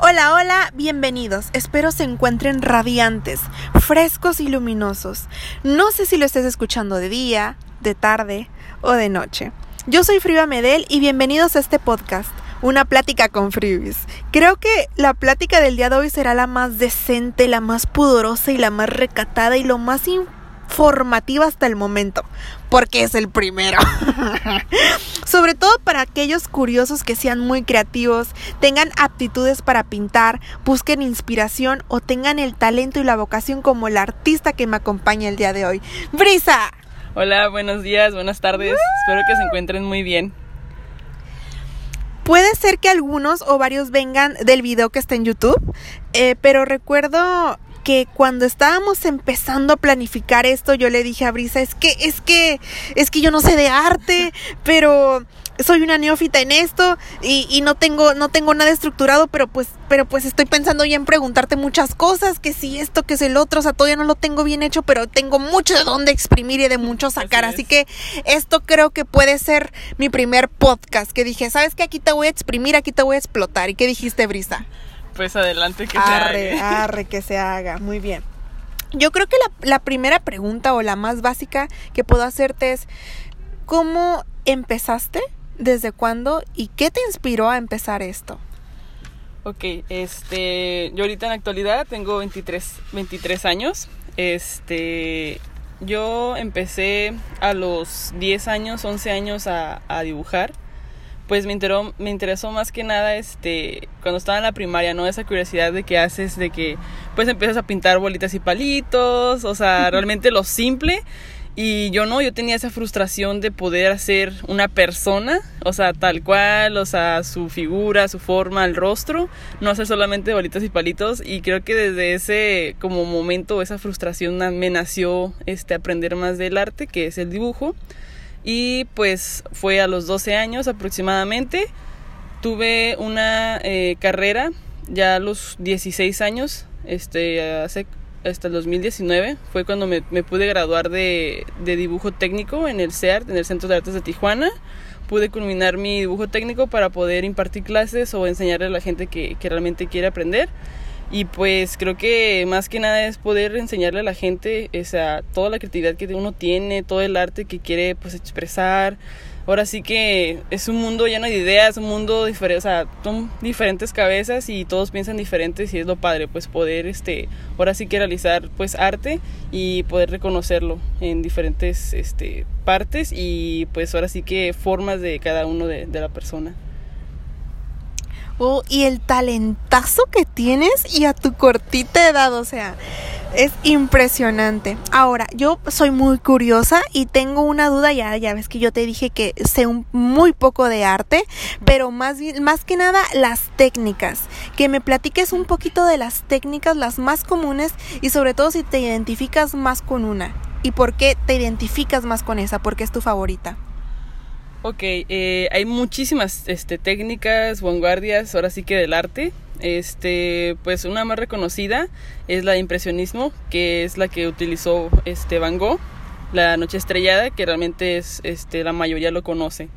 Hola, hola, bienvenidos. Espero se encuentren radiantes, frescos y luminosos. No sé si lo estés escuchando de día, de tarde o de noche. Yo soy Friba Medel y bienvenidos a este podcast, una plática con Fribis. Creo que la plática del día de hoy será la más decente, la más pudorosa y la más recatada y lo más formativa hasta el momento, porque es el primero. Sobre todo para aquellos curiosos que sean muy creativos, tengan aptitudes para pintar, busquen inspiración o tengan el talento y la vocación como el artista que me acompaña el día de hoy. Brisa. Hola, buenos días, buenas tardes. Espero que se encuentren muy bien. Puede ser que algunos o varios vengan del video que está en YouTube, eh, pero recuerdo que cuando estábamos empezando a planificar esto, yo le dije a Brisa, es que, es que, es que yo no sé de arte, pero soy una neófita en esto y, no tengo, no tengo nada estructurado, pero pues, pero pues estoy pensando ya en preguntarte muchas cosas, que si esto, que es el otro, o sea, todavía no lo tengo bien hecho, pero tengo mucho de dónde exprimir y de mucho sacar. Así, Así que esto creo que puede ser mi primer podcast, que dije, ¿sabes qué? Aquí te voy a exprimir, aquí te voy a explotar. ¿Y qué dijiste, Brisa? Pues adelante que se haga. Arre, que se haga, muy bien. Yo creo que la, la primera pregunta o la más básica que puedo hacerte es, ¿cómo empezaste? ¿Desde cuándo? ¿Y qué te inspiró a empezar esto? Ok, este, yo ahorita en la actualidad tengo 23, 23 años. Este, yo empecé a los 10 años, 11 años a, a dibujar pues me, me interesó más que nada este cuando estaba en la primaria, ¿no? Esa curiosidad de que haces, de que pues empiezas a pintar bolitas y palitos, o sea, realmente lo simple. Y yo no, yo tenía esa frustración de poder hacer una persona, o sea, tal cual, o sea, su figura, su forma, el rostro, no hacer solamente bolitas y palitos. Y creo que desde ese como momento, esa frustración me nació este aprender más del arte, que es el dibujo. Y pues fue a los 12 años aproximadamente. Tuve una eh, carrera ya a los 16 años, este, hace, hasta el 2019, fue cuando me, pude graduar de, dibujo técnico en el CEART, en el Centro de Artes de Tijuana. Pude culminar mi dibujo técnico para poder impartir clases o enseñarle a la gente que, que realmente quiere aprender. Y pues creo que más que nada es poder enseñarle a la gente esa, toda la creatividad que uno tiene, todo el arte que quiere pues expresar. Ahora sí que es un mundo lleno de ideas, un mundo diferente, o sea, son diferentes cabezas y todos piensan diferentes y es lo padre, pues poder, este, ahora sí que realizar pues arte y poder reconocerlo en diferentes, este, partes y pues ahora sí que formas de cada uno de, de la persona y el talentazo que tienes y a tu cortita edad, o sea, es impresionante. Ahora, yo soy muy curiosa y tengo una duda, ya, ya ves que yo te dije que sé un, muy poco de arte, pero más, más que nada las técnicas. Que me platiques un poquito de las técnicas, las más comunes y sobre todo si te identificas más con una. ¿Y por qué te identificas más con esa? ¿Por qué es tu favorita? Ok, eh, hay muchísimas este, técnicas, vanguardias, ahora sí que del arte. Este, pues una más reconocida es la de impresionismo, que es la que utilizó este Van Gogh, la noche estrellada, que realmente es, este, la mayoría lo conoce.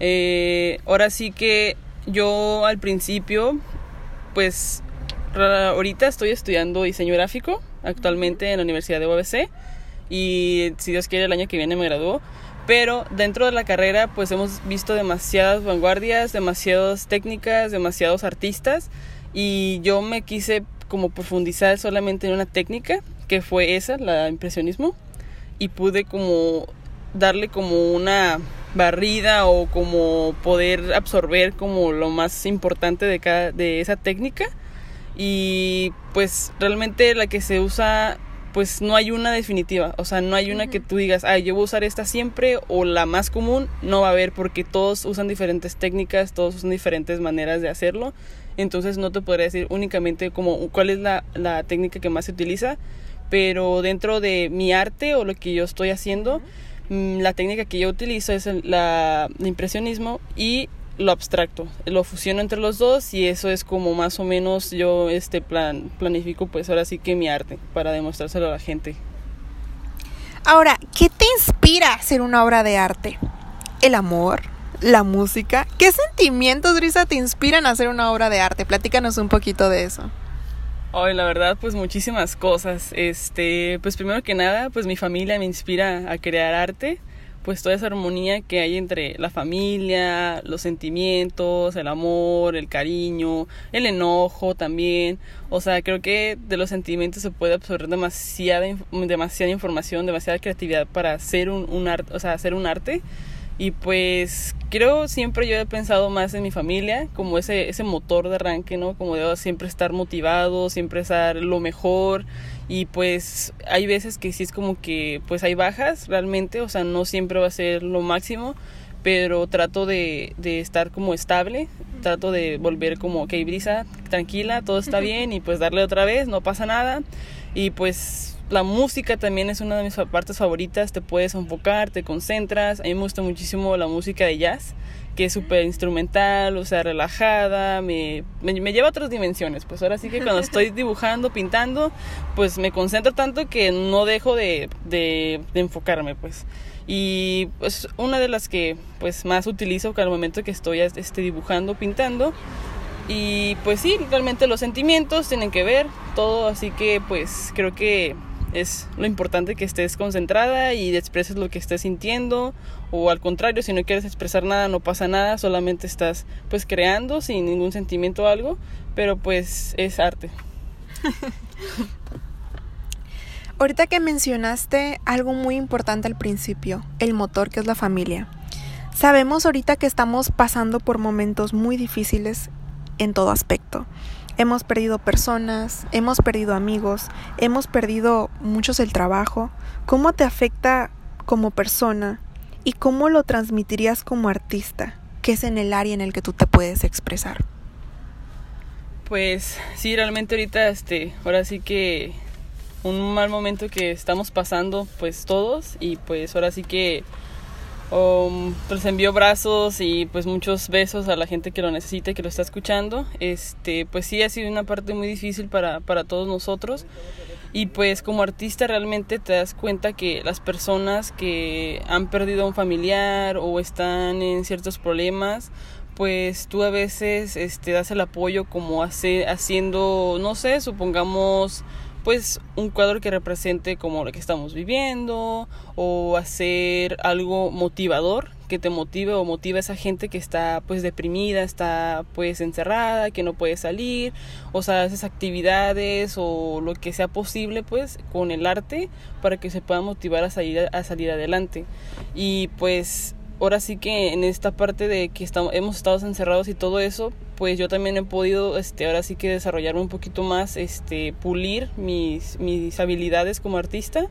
Eh, ahora sí que yo al principio, pues ahorita estoy estudiando diseño gráfico, actualmente en la Universidad de UABC, y si Dios quiere el año que viene me graduó pero dentro de la carrera pues hemos visto demasiadas vanguardias, demasiadas técnicas, demasiados artistas. Y yo me quise como profundizar solamente en una técnica que fue esa, la impresionismo. Y pude como darle como una barrida o como poder absorber como lo más importante de cada de esa técnica. Y pues realmente la que se usa pues no hay una definitiva, o sea, no hay una que tú digas, ay, yo voy a usar esta siempre o la más común, no va a haber porque todos usan diferentes técnicas, todos usan diferentes maneras de hacerlo, entonces no te podría decir únicamente como cuál es la, la técnica que más se utiliza, pero dentro de mi arte o lo que yo estoy haciendo, mm, la técnica que yo utilizo es el la, impresionismo y lo abstracto. Lo fusiono entre los dos y eso es como más o menos yo este plan planifico pues ahora sí que mi arte para demostrárselo a la gente. Ahora, ¿qué te inspira a hacer una obra de arte? ¿El amor? la música. ¿Qué sentimientos, Risa, te inspiran a hacer una obra de arte? Platícanos un poquito de eso. Hoy, la verdad, pues muchísimas cosas. Este, pues primero que nada, pues mi familia me inspira a crear arte pues toda esa armonía que hay entre la familia, los sentimientos, el amor, el cariño, el enojo también. O sea, creo que de los sentimientos se puede absorber demasiada, demasiada información, demasiada creatividad para hacer un, un arte, o sea, hacer un arte. Y pues creo siempre yo he pensado más en mi familia, como ese, ese motor de arranque, ¿no? Como de siempre estar motivado, siempre estar lo mejor y pues hay veces que sí es como que pues hay bajas realmente, o sea, no siempre va a ser lo máximo, pero trato de, de estar como estable, trato de volver como, ok, brisa, tranquila, todo está bien y pues darle otra vez, no pasa nada y pues la música también es una de mis partes favoritas, te puedes enfocar, te concentras, a mí me gusta muchísimo la música de jazz que es súper instrumental, o sea, relajada, me, me, lleva a otras dimensiones. Pues ahora sí que cuando estoy dibujando, pintando, pues me concentro tanto que no dejo de, de, enfocarme, pues. Y pues una de las que pues más utilizo al momento que estoy este, dibujando, pintando. Y pues sí, realmente los sentimientos tienen que ver todo, así que pues creo que es lo importante que estés concentrada y expreses lo que estés sintiendo o al contrario, si no quieres expresar nada no pasa nada, solamente estás pues creando sin ningún sentimiento o algo, pero pues es arte. Ahorita que mencionaste algo muy importante al principio, el motor que es la familia. Sabemos ahorita que estamos pasando por momentos muy difíciles en todo aspecto. Hemos perdido personas, hemos perdido amigos, hemos perdido muchos el trabajo. ¿Cómo te afecta como persona y cómo lo transmitirías como artista, que es en el área en el que tú te puedes expresar? Pues sí, realmente ahorita este, ahora sí que un mal momento que estamos pasando pues todos y pues ahora sí que Um, pues envío brazos y pues muchos besos a la gente que lo necesita y que lo está escuchando. Este, pues sí ha sido una parte muy difícil para, para todos nosotros. Y pues como artista realmente te das cuenta que las personas que han perdido a un familiar o están en ciertos problemas, pues tú a veces este, das el apoyo como hace, haciendo, no sé, supongamos pues un cuadro que represente como lo que estamos viviendo o hacer algo motivador que te motive o motive a esa gente que está pues deprimida, está pues encerrada, que no puede salir, o sea, esas actividades o lo que sea posible pues con el arte para que se pueda motivar a salir a salir adelante. Y pues ahora sí que en esta parte de que estamos, hemos estado encerrados y todo eso, pues yo también he podido, este, ahora sí que desarrollarme un poquito más, este, pulir mis, mis habilidades como artista,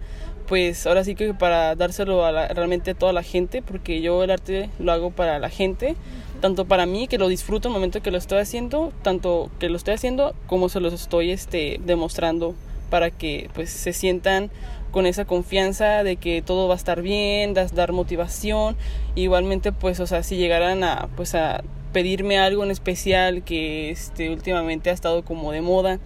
pues ahora sí que para dárselo a realmente a toda la gente, porque yo el arte lo hago para la gente, tanto para mí que lo disfruto en el momento que lo estoy haciendo, tanto que lo estoy haciendo como se los estoy, este, demostrando para que pues se sientan con esa confianza de que todo va a estar bien, dar motivación, igualmente pues o sea, si llegaran a pues a pedirme algo en especial que este últimamente ha estado como de moda,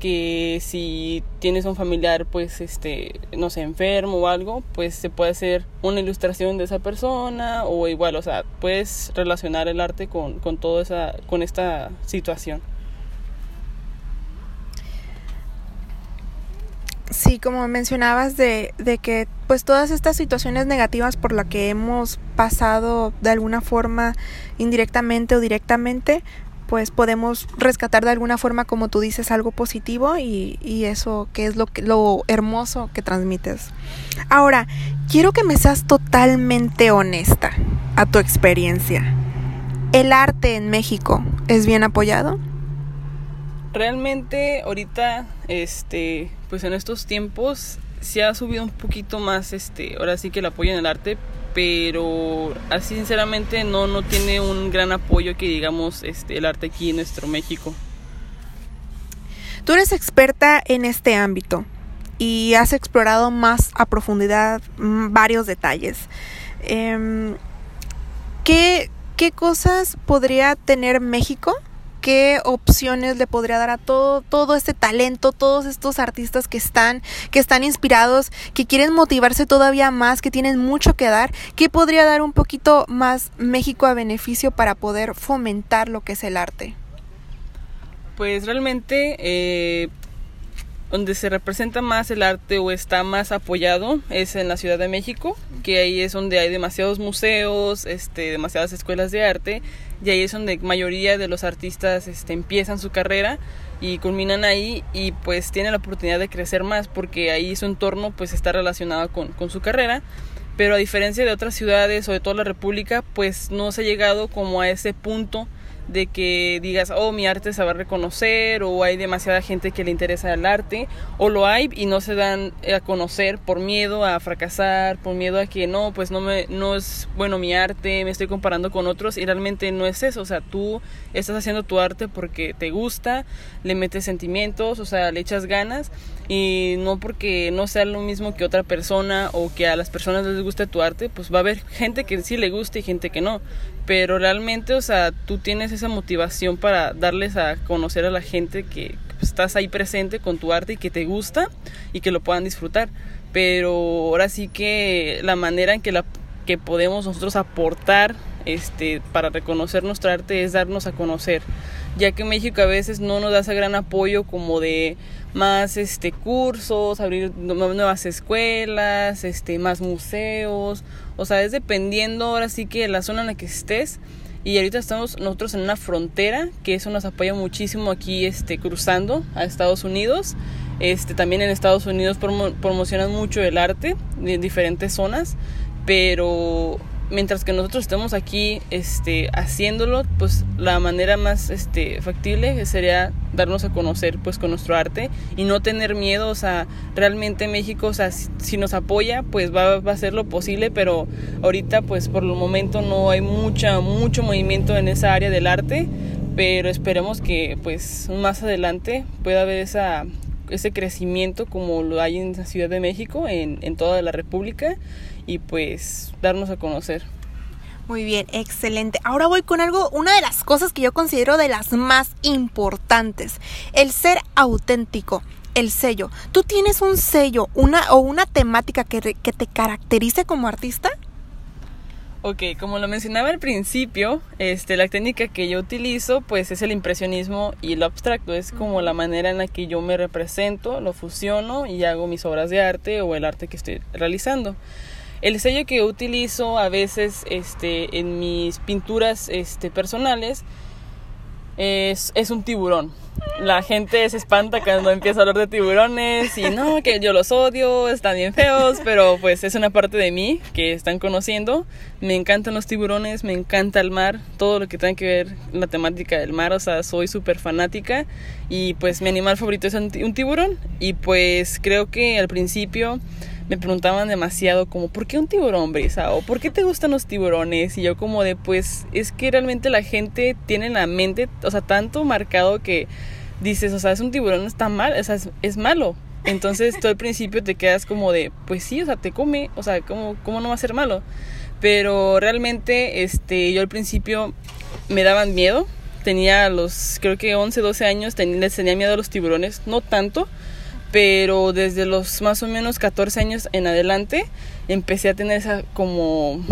que si tienes un familiar pues este no sé enfermo o algo pues se puede hacer una ilustración de esa persona o igual o sea puedes relacionar el arte con, con toda esa con esta situación Sí, como mencionabas de, de, que pues todas estas situaciones negativas por las que hemos pasado de alguna forma indirectamente o directamente, pues podemos rescatar de alguna forma, como tú dices, algo positivo y, y eso que es lo, lo hermoso que transmites. Ahora, quiero que me seas totalmente honesta a tu experiencia. ¿El arte en México es bien apoyado? Realmente ahorita, este, pues en estos tiempos se ha subido un poquito más, este, ahora sí que el apoyo en el arte, pero así sinceramente no, no tiene un gran apoyo que digamos este, el arte aquí en nuestro México. Tú eres experta en este ámbito y has explorado más a profundidad mm, varios detalles. Em, ¿qué, ¿Qué cosas podría tener México qué opciones le podría dar a todo, todo este talento, todos estos artistas que están, que están inspirados, que quieren motivarse todavía más, que tienen mucho que dar, qué podría dar un poquito más México a beneficio para poder fomentar lo que es el arte. Pues realmente eh, donde se representa más el arte o está más apoyado es en la Ciudad de México, que ahí es donde hay demasiados museos, este, demasiadas escuelas de arte, y ahí es donde mayoría de los artistas este, empiezan su carrera y culminan ahí y pues tienen la oportunidad de crecer más porque ahí su entorno pues está relacionado con, con su carrera. Pero a diferencia de otras ciudades o de toda la república pues no se ha llegado como a ese punto de que digas, oh, mi arte se va a reconocer, o hay demasiada gente que le interesa el arte, o lo hay y no se dan a conocer por miedo a fracasar, por miedo a que no, pues no, me, no es bueno mi arte, me estoy comparando con otros, y realmente no es eso, o sea, tú estás haciendo tu arte porque te gusta, le metes sentimientos, o sea, le echas ganas, y no porque no sea lo mismo que otra persona o que a las personas les guste tu arte, pues va a haber gente que sí le guste y gente que no, pero realmente, o sea, tú tienes esa motivación para darles a conocer a la gente que estás ahí presente con tu arte y que te gusta y que lo puedan disfrutar. Pero ahora sí que la manera en que la que podemos nosotros aportar este para reconocer nuestro arte es darnos a conocer ya que México a veces no nos da ese gran apoyo como de más este cursos, abrir nuevas escuelas, este más museos, o sea, es dependiendo ahora sí que la zona en la que estés. Y ahorita estamos nosotros en una frontera, que eso nos apoya muchísimo aquí este cruzando a Estados Unidos. Este también en Estados Unidos promocionan mucho el arte en diferentes zonas, pero mientras que nosotros estemos aquí este, haciéndolo, pues la manera más este, factible sería darnos a conocer pues con nuestro arte y no tener miedo, o sea, realmente México, o sea, si, nos apoya, pues va, va, a ser lo posible, pero ahorita pues por el momento no hay mucha, mucho movimiento en esa área del arte, pero esperemos que pues más adelante pueda haber esa ese crecimiento como lo hay en la Ciudad de México, en, en toda la República y pues darnos a conocer. Muy bien, excelente. Ahora voy con algo, una de las cosas que yo considero de las más importantes, el ser auténtico, el sello. ¿Tú tienes un sello una, o una temática que, que te caracterice como artista? Ok, como lo mencionaba al principio, este, la técnica que yo utilizo pues es el impresionismo y el abstracto, es como la manera en la que yo me represento, lo fusiono y hago mis obras de arte o el arte que estoy realizando. El sello que utilizo a veces este, en mis pinturas este, personales es, un tiburón. La gente se espanta cuando empieza a hablar de tiburones y no, que yo los odio, están bien feos, pero pues es una parte de mí que están conociendo. Me encantan los tiburones, me encanta el mar, todo lo que tenga que ver la temática del mar, o sea, soy súper fanática y pues mi animal favorito es un tiburón y pues creo que al principio me preguntaban demasiado como, ¿por qué un tiburón, Brisa? ¿O por qué te gustan los tiburones? Y yo como de, pues es que realmente la gente tiene en la mente, o sea, tanto marcado que dices, o sea, es un tiburón, está mal, o sea, es, malo. Entonces tú al principio te quedas como de, pues sí, o sea, te come, o sea, ¿cómo, cómo no va a ser malo? Pero realmente, este, yo al principio me daban miedo, tenía los, creo que 11, 12 años, les tenía miedo a los tiburones, no tanto, pero desde los más o menos 14 años en adelante empecé a tener esa como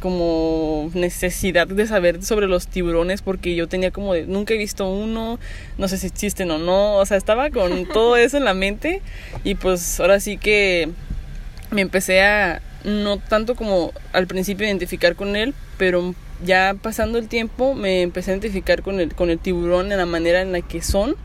como necesidad de saber sobre los tiburones porque yo tenía como de nunca he visto uno, no sé si existen o no, o sea, estaba con todo eso en la mente y pues ahora sí que me empecé a no tanto como al principio identificar con él, pero ya pasando el tiempo me empecé a identificar con el con el tiburón en la manera en la que son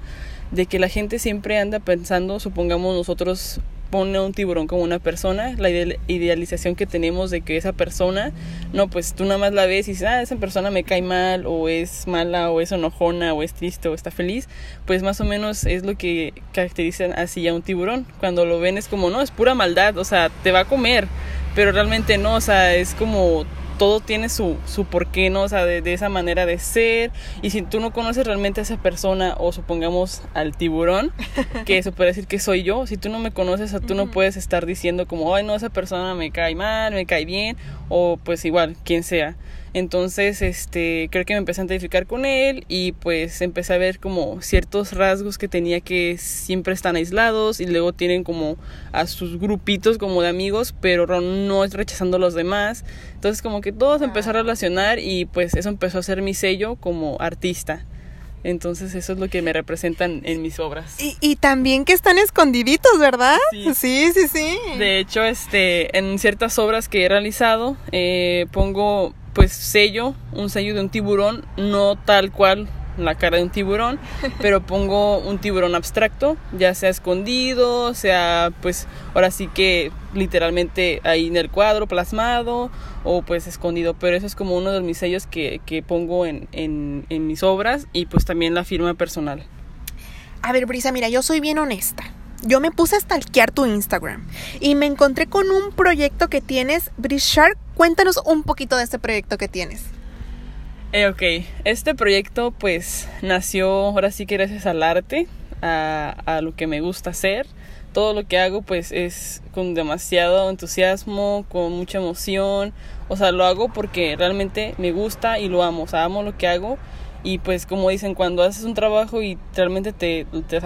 de que la gente siempre anda pensando, supongamos nosotros pone un tiburón como una persona, la idealización que tenemos de que esa persona, no, pues tú nada más la ves y dices, ah, esa persona me cae mal, o es mala, o es enojona, o es triste, o está feliz, pues más o menos es lo que caracterizan así a un tiburón. Cuando lo ven es como, no, es pura maldad, o sea, te va a comer, pero realmente no, o sea, es como todo tiene su, su porqué, ¿no? O sea, de, esa manera de ser. Y si tú no conoces realmente a esa persona, o supongamos al tiburón, que eso puede decir que soy yo, si tú no me conoces, tú no puedes estar diciendo como, ay, no, esa persona me cae mal, me cae bien, o pues igual, quien sea. Entonces, este, creo que me empecé a identificar con él y pues empecé a ver como ciertos rasgos que tenía que siempre están aislados y luego tienen como a sus grupitos como de amigos, pero no es rechazando a los demás. Entonces, como que todo se empezó a relacionar y pues eso empezó a ser mi sello como artista. Entonces eso es lo que me representan en mis obras. Y, y también que están escondiditos, ¿verdad? Sí. sí, sí, De hecho, este, en ciertas obras que he realizado, eh, pongo pues sello, un sello de un tiburón, no tal cual la cara de un tiburón, pero pongo un tiburón abstracto, ya sea escondido, sea pues ahora sí que literalmente ahí en el cuadro plasmado o pues escondido, pero eso es como uno de mis sellos que, que pongo en, en, en mis obras y pues también la firma personal. A ver, Brisa, mira, yo soy bien honesta yo me puse a stalkear tu Instagram y me encontré con un proyecto que tienes. Brishar, cuéntanos un poquito de este proyecto que tienes. Eh, ok, este proyecto pues nació ahora sí que gracias al arte, a, lo que me gusta hacer. Todo lo que hago pues es con demasiado entusiasmo, con mucha emoción. O sea, lo hago porque realmente me gusta y lo amo. O sea, amo lo que hago. Y pues como dicen, cuando haces un trabajo y realmente te, te,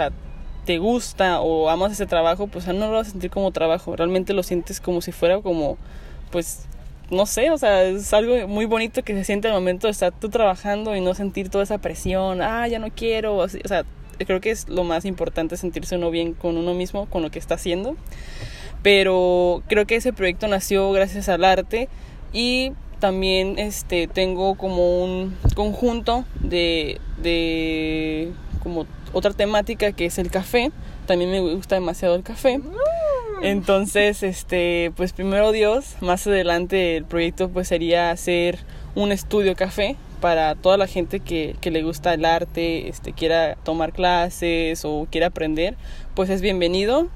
te gusta o amas ese trabajo, pues no lo vas a sentir como trabajo, realmente lo sientes como si fuera como, pues, no sé, o sea, es algo muy bonito que se siente al momento de estar tú trabajando y no sentir toda esa presión, ah, ya no quiero, o sea, creo que es lo más importante sentirse uno bien con uno mismo, con lo que está haciendo, pero creo que ese proyecto nació gracias al arte y también este tengo como un conjunto de, de como otra temática que es el café. También me gusta demasiado el café. Entonces, este, pues primero Dios, más adelante el proyecto pues sería hacer un estudio café para toda la gente que, que le gusta el arte, este, quiera tomar clases o quiera aprender, pues es bienvenido.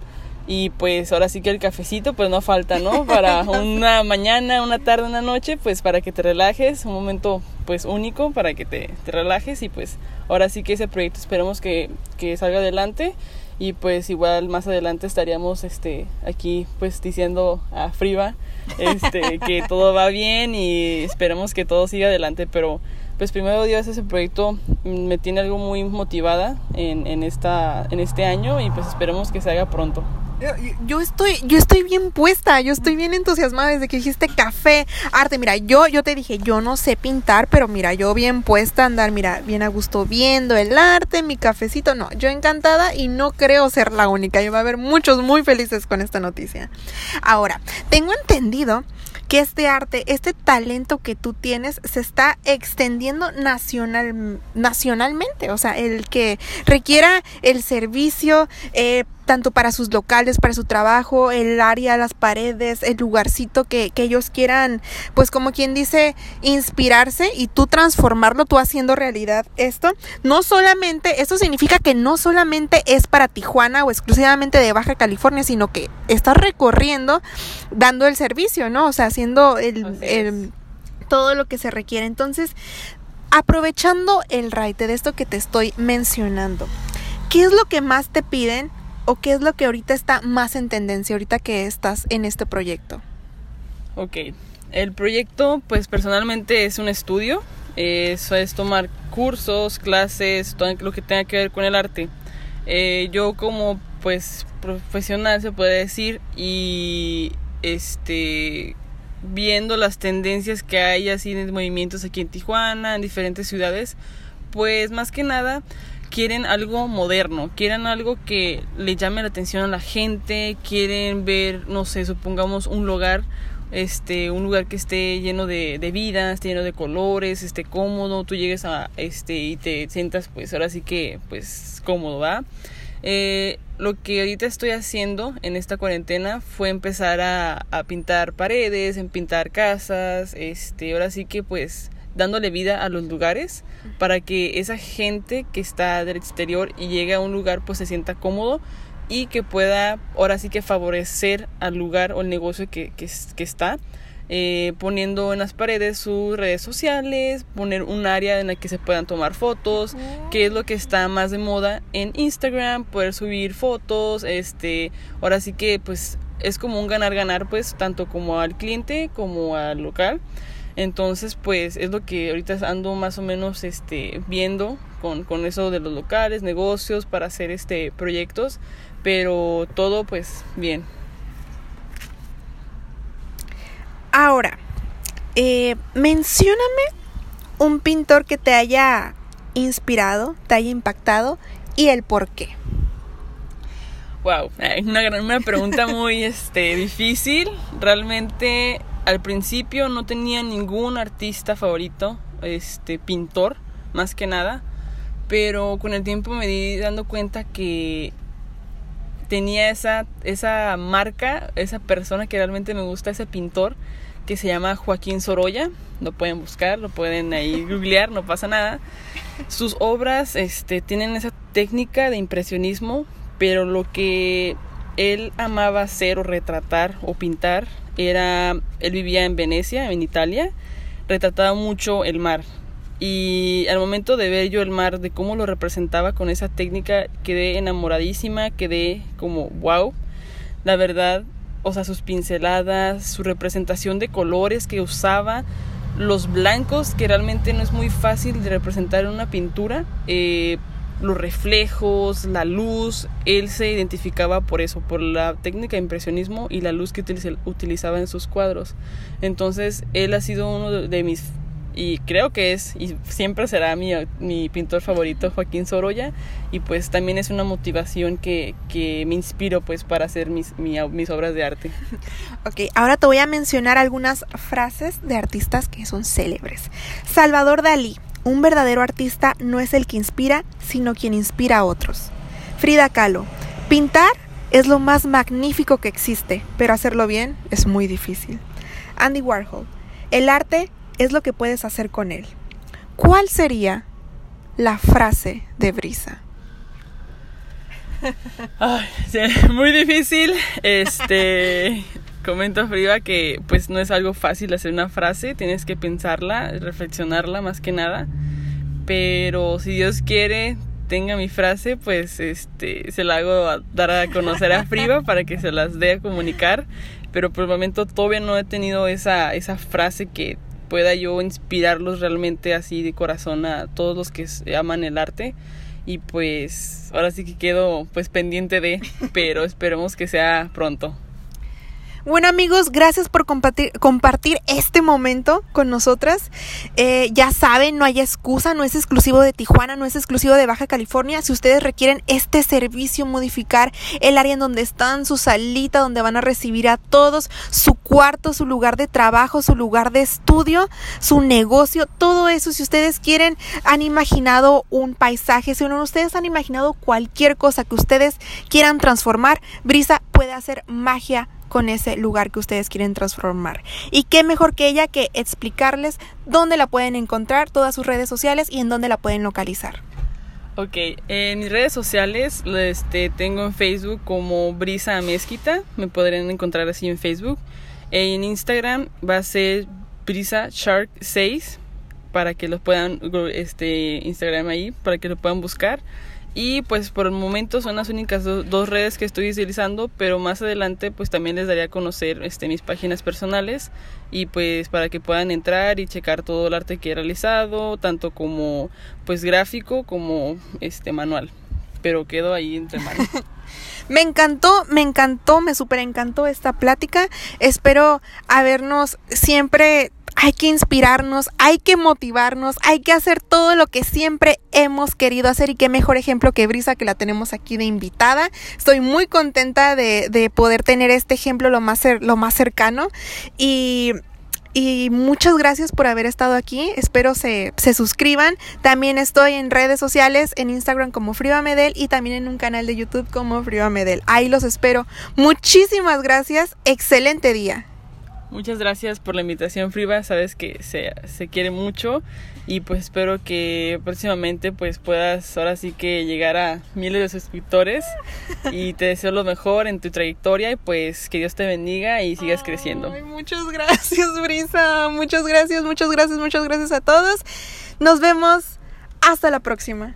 Y pues ahora sí que el cafecito pues no falta, ¿no? Para una mañana, una tarde, una noche, pues para que te relajes, un momento pues único para que te, te relajes y pues ahora sí que ese proyecto esperemos que, que salga adelante y pues igual más adelante estaríamos este aquí pues diciendo a Friva este que todo va bien y esperemos que todo siga adelante pero pues primero Dios ese proyecto me tiene algo muy motivada en, en esta en este año y pues esperemos que se haga pronto yo estoy, yo estoy bien puesta, yo estoy bien entusiasmada desde que dijiste café, arte. Mira, yo, yo te dije, yo no sé pintar, pero mira, yo bien puesta a andar, mira, bien a gusto viendo el arte, mi cafecito. No, yo encantada y no creo ser la única. Yo va a haber muchos muy felices con esta noticia. Ahora, tengo entendido que este arte, este talento que tú tienes se está extendiendo nacional, nacionalmente, o sea, el que requiera el servicio eh, tanto para sus locales, para su trabajo, el área, las paredes, el lugarcito que, que, ellos quieran, pues como quien dice, inspirarse y tú transformarlo, tú haciendo realidad esto. No solamente, esto significa que no solamente es para Tijuana o exclusivamente de Baja California, sino que estás recorriendo dando el servicio, ¿no? O sea, haciendo el, el todo lo que se requiere. Entonces, aprovechando el raite de esto que te estoy mencionando, ¿qué es lo que más te piden o qué es lo que ahorita está más en tendencia ahorita que estás en este proyecto? Ok, el proyecto pues personalmente es un estudio, eso es tomar cursos, clases, todo lo que tenga que ver con el arte. Eh, yo como pues profesional se puede decir y este viendo las tendencias que hay así de movimientos aquí en Tijuana, en diferentes ciudades, pues más que nada quieren algo moderno, quieren algo que le llame la atención a la gente, quieren ver, no sé, supongamos un lugar, este, un lugar que esté lleno de, de vida, esté lleno de colores, esté cómodo, tú llegues a este y te sientas pues ahora sí que pues cómodo, ¿va? Eh, lo que ahorita estoy haciendo en esta cuarentena fue empezar a, a pintar paredes, en pintar casas, este, ahora sí que pues dándole vida a los lugares para que esa gente que está del exterior y llegue a un lugar pues se sienta cómodo y que pueda ahora sí que favorecer al lugar o el negocio que, que, está. Eh, poniendo en las paredes sus redes sociales, poner un área en la que se puedan tomar fotos, que es lo que está más de moda en Instagram, poder subir fotos, este, ahora sí que pues es como un ganar ganar pues tanto como al cliente como al local. Entonces, pues es lo que ahorita ando más o menos este, viendo con, con eso de los locales, negocios, para hacer este proyectos, pero todo pues bien. Ahora, eh, mencióname un pintor que te haya inspirado, te haya impactado y el por qué. Wow, una, una pregunta muy este, difícil. Realmente al principio no tenía ningún artista favorito, este pintor, más que nada, pero con el tiempo me di dando cuenta que tenía esa, esa marca, esa persona que realmente me gusta, ese pintor, que se llama Joaquín Sorolla. Lo pueden buscar, lo pueden ahí googlear, no pasa nada. Sus obras este, tienen esa técnica de impresionismo, pero lo que él amaba hacer o retratar o pintar era, él vivía en Venecia, en Italia, retrataba mucho el mar. Y al momento de ver yo el mar, de cómo lo representaba con esa técnica, quedé enamoradísima, quedé como wow. La verdad, o sea, sus pinceladas, su representación de colores que usaba, los blancos, que realmente no es muy fácil de representar en una pintura. Eh, los reflejos, la luz, él se identificaba por eso, por la técnica de impresionismo y la luz que utilizaba en sus cuadros. Entonces, él ha sido uno de mis, y creo que es, y siempre será mi, mi pintor favorito, Joaquín Sorolla, y pues también es una motivación que, que me inspiro pues para hacer mis, mis obras de arte. Ok, ahora te voy a mencionar algunas frases de artistas que son célebres. Salvador Dalí, un verdadero artista no es el que inspira, sino quien inspira a otros. Frida Kahlo. Pintar es lo más magnífico que existe, pero hacerlo bien es muy difícil. Andy Warhol. El arte es lo que puedes hacer con él. ¿Cuál sería la frase de Brisa? Ay, muy difícil. Este, comento Frida que pues no es algo fácil hacer una frase, tienes que pensarla, reflexionarla más que nada. Pero si Dios quiere, tenga mi frase, pues este se la hago a dar a conocer a Friva para que se las dé a comunicar. Pero por el momento todavía no he tenido esa, esa frase que pueda yo inspirarlos realmente así de corazón a todos los que aman el arte y pues ahora sí que quedo pues pendiente de, pero esperemos que sea pronto. Bueno amigos, gracias por compartir, compartir este momento con nosotras. Eh, ya saben, no hay excusa, no es exclusivo de Tijuana, no es exclusivo de Baja California. Si ustedes requieren este servicio, modificar el área en donde están, su salita, donde van a recibir a todos, su cuarto, su lugar de trabajo, su lugar de estudio, su negocio, todo eso, si ustedes quieren, han imaginado un paisaje, si uno ustedes han imaginado cualquier cosa que ustedes quieran transformar, Brisa puede hacer magia con ese lugar que ustedes quieren transformar. Y qué mejor que ella que explicarles dónde la pueden encontrar, todas sus redes sociales y en dónde la pueden localizar. Ok, en mis redes sociales este, tengo en Facebook como Brisa Mezquita, me podrían encontrar así en Facebook. En Instagram va a ser Brisa Shark 6 para que lo puedan este Instagram ahí para que lo puedan buscar y pues por el momento son las únicas dos redes que estoy utilizando, pero más adelante pues también les daría a conocer este, mis páginas personales y pues para que puedan entrar y checar todo el arte que he realizado, tanto como pues gráfico como este manual. Pero quedo ahí entre manos. Me encantó, me encantó, me super encantó esta plática. Espero habernos siempre hay que inspirarnos, hay que motivarnos, hay que hacer todo lo que siempre hemos querido hacer y qué mejor ejemplo que Brisa que la tenemos aquí de invitada. Estoy muy contenta de, poder tener este ejemplo lo más, lo más cercano y y muchas gracias por haber estado aquí. Espero se, se, suscriban. También estoy en redes sociales, en Instagram como Friva Medel y también en un canal de YouTube como Friva Medel. Ahí los espero. Muchísimas gracias. Excelente día. Muchas gracias por la invitación, Friva. Sabes que se, se, quiere mucho y pues espero que próximamente pues puedas ahora sí que llegar a miles de suscriptores y te deseo lo mejor en tu trayectoria y pues que Dios te bendiga y sigas creciendo. muchas gracias, Brisa. Muchas gracias, muchas gracias, muchas gracias a todos. Nos vemos. Hasta la próxima.